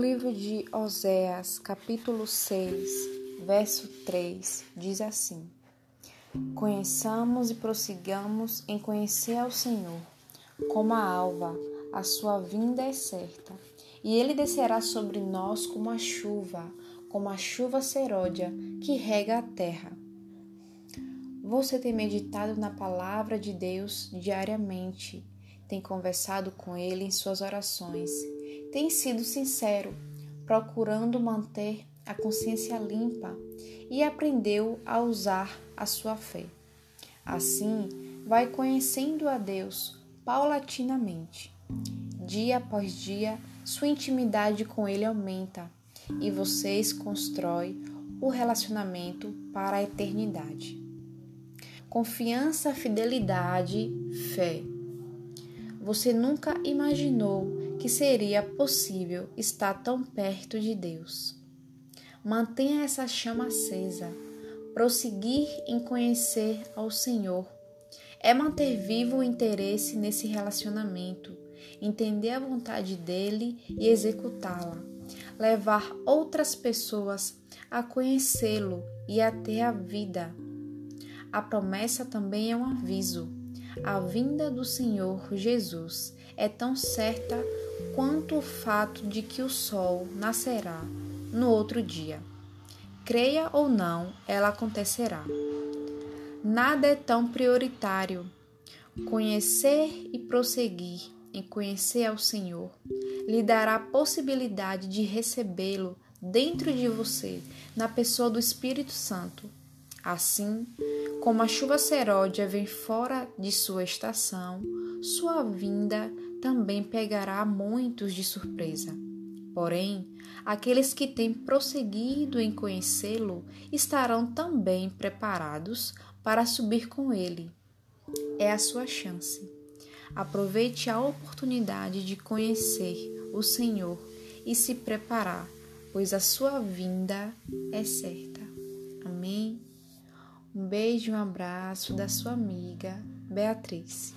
livro de Oséias, capítulo 6, verso 3, diz assim: Conheçamos e prossigamos em conhecer ao Senhor. Como a alva, a sua vinda é certa, e ele descerá sobre nós como a chuva, como a chuva seródia que rega a terra. Você tem meditado na palavra de Deus diariamente, tem conversado com ele em suas orações, tem sido sincero, procurando manter a consciência limpa e aprendeu a usar a sua fé. Assim, vai conhecendo a Deus paulatinamente. Dia após dia, sua intimidade com Ele aumenta e vocês constroem o relacionamento para a eternidade. Confiança, fidelidade, fé. Você nunca imaginou que seria possível estar tão perto de Deus. Mantenha essa chama acesa. Prosseguir em conhecer ao Senhor é manter vivo o interesse nesse relacionamento, entender a vontade dele e executá-la, levar outras pessoas a conhecê-lo e a ter a vida. A promessa também é um aviso. A vinda do Senhor Jesus é tão certa quanto o fato de que o sol nascerá no outro dia. Creia ou não, ela acontecerá. Nada é tão prioritário. Conhecer e prosseguir em conhecer ao Senhor lhe dará a possibilidade de recebê-lo dentro de você, na pessoa do Espírito Santo. Assim, como a chuva seródia vem fora de sua estação, sua vinda também pegará muitos de surpresa. Porém, aqueles que têm prosseguido em conhecê-lo estarão também preparados para subir com ele. É a sua chance. Aproveite a oportunidade de conhecer o Senhor e se preparar, pois a sua vinda é certa. Amém? Um beijo e um abraço da sua amiga Beatriz.